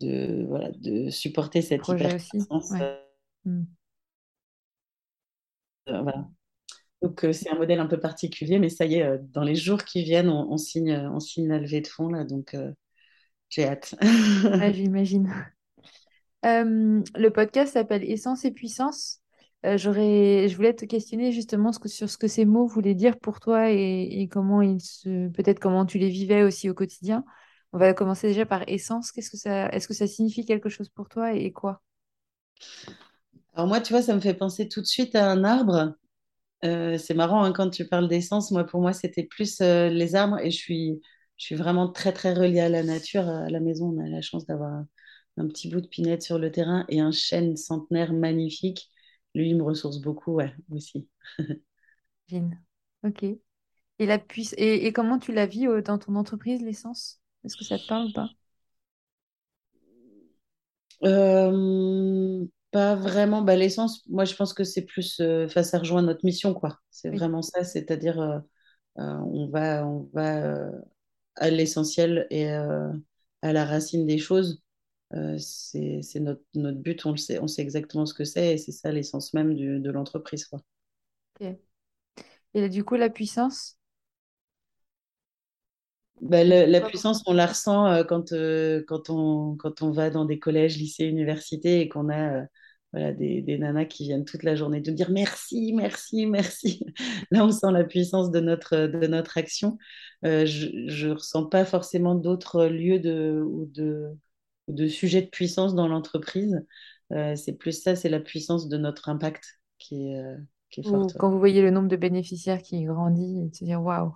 de, voilà, de supporter cette hypercroissance. Ouais. Euh, Mm. Voilà. Donc euh, c'est un modèle un peu particulier, mais ça y est, euh, dans les jours qui viennent, on, on signe, on signe la levée de fonds là, donc euh, j'ai hâte. Ouais, j'imagine. Euh, le podcast s'appelle Essence et Puissance. Euh, j'aurais, je voulais te questionner justement ce que- sur ce que ces mots voulaient dire pour toi et, et comment ils se, peut-être comment tu les vivais aussi au quotidien. On va commencer déjà par essence. Qu'est-ce que ça, est-ce que ça signifie quelque chose pour toi et, et quoi? Alors moi, tu vois, ça me fait penser tout de suite à un arbre. Euh, c'est marrant hein, quand tu parles d'essence. Moi, pour moi, c'était plus euh, les arbres et je suis, je suis vraiment très, très reliée à la nature. À la maison, on a la chance d'avoir un, un petit bout de pinette sur le terrain et un chêne centenaire magnifique. Lui, il me ressource beaucoup, ouais, aussi. Jean. Ok. Et la puisse et, et comment tu la vis euh, dans ton entreprise, l'essence? Est-ce que ça te parle ou pas? Euh, pas vraiment. Bah, l'essence, moi, je pense que c'est plus, euh, enfin, ça rejoint notre mission, quoi. C'est Oui. vraiment ça, c'est-à-dire, euh, euh, on va, on va euh, à l'essentiel et euh, à la racine des choses. Euh, c'est, notre, notre but, on le sait, on sait exactement ce que c'est et c'est ça l'essence même du- de l'entreprise, quoi. Ok. Et là, du coup, la puissance? Bah, la, puissance, on la ressent euh, quand, euh, quand on, quand on va dans des collèges, lycées, universités et qu'on a euh, voilà, des, des nanas qui viennent toute la journée te dire merci, merci, merci. Là, on sent la puissance de notre, de notre action. Je ne ressens pas forcément d'autres lieux de, ou de, de sujets de puissance dans l'entreprise. C'est plus ça, c'est la puissance de notre impact qui est, qui est Ou forte. quand vous voyez le nombre de bénéficiaires qui grandit et de se dire waouh.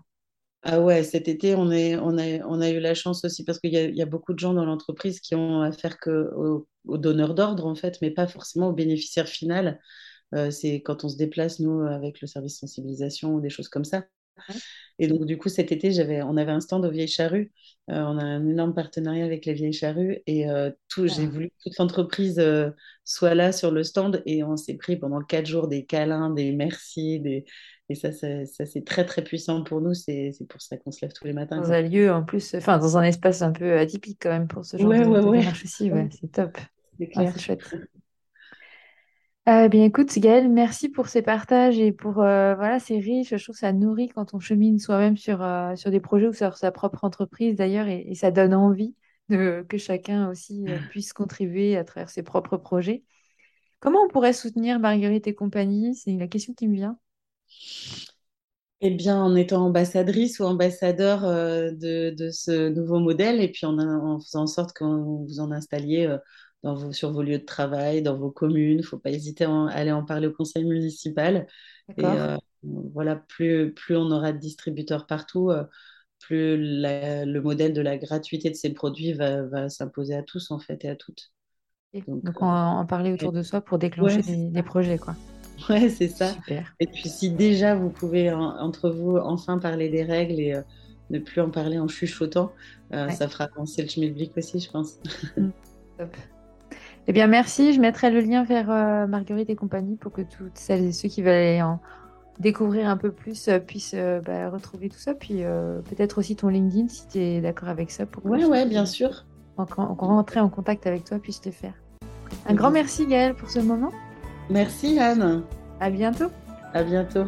Ah ouais, cet été, on est, on a, on a eu la chance aussi parce qu'il y a, il y a beaucoup de gens dans l'entreprise qui ont affaire que au, au donneur d'ordre, en fait, mais pas forcément au bénéficiaire final. Euh, c'est quand on se déplace, nous, avec le service sensibilisation ou des choses comme ça. Et donc, du coup, cet été, on avait un stand aux Vieilles Charrues. Euh, on a un énorme partenariat avec les Vieilles Charrues. Et euh, tout, j'ai Ah, voulu que toute l'entreprise euh, soit là sur le stand. Et on s'est pris pendant quatre jours des câlins, des merci. Des... Et ça, ça, ça, c'est très, très puissant pour nous. C'est, pour ça qu'on se lève tous les matins, Dans quoi. un lieu en plus, enfin dans un espace un peu atypique quand même pour ce genre Ouais, de, ouais, de ouais. démarche aussi, c'est top. C'est Ah, chouette. Euh, bien écoute, Gaëlle, merci pour ces partages et pour euh, voilà, c'est riche. Je trouve que ça nourrit quand on chemine soi-même sur, euh, sur des projets ou sur sa propre entreprise d'ailleurs, et, et ça donne envie de, que chacun aussi euh, puisse contribuer à travers ses propres projets. Comment on pourrait soutenir Marguerite et compagnie? C'est la question qui me vient. Eh bien, en étant ambassadrice ou ambassadeur euh, de, de ce nouveau modèle, et puis en, en faisant en sorte que vous en installiez euh, dans vos, sur vos lieux de travail, dans vos communes. Il ne faut pas hésiter à en- aller en parler au conseil municipal. Et euh, voilà, plus, plus on aura de distributeurs partout, plus le modèle de la gratuité de ces produits va, s'imposer à tous, en fait, et à toutes. Donc, on en parler autour de soi pour déclencher des, projets, quoi. Ouais, c'est ça. Et puis, si déjà vous pouvez entre vous enfin parler des règles et ne plus en parler en chuchotant, ça fera avancer le schmilblick aussi, je pense. Mm. Top. Eh bien, merci. Je mettrai le lien vers Marguerite et compagnie pour que toutes celles et ceux qui veulent aller en découvrir un peu plus euh, puissent euh, bah, retrouver tout ça. Puis euh, peut-être aussi ton LinkedIn si tu es d'accord avec ça. Pour ouais, ouais, bien sûr. rentrer en contact avec toi puisse le faire. Un grand merci Gaëlle pour ce moment. Merci Anne. À bientôt. À bientôt.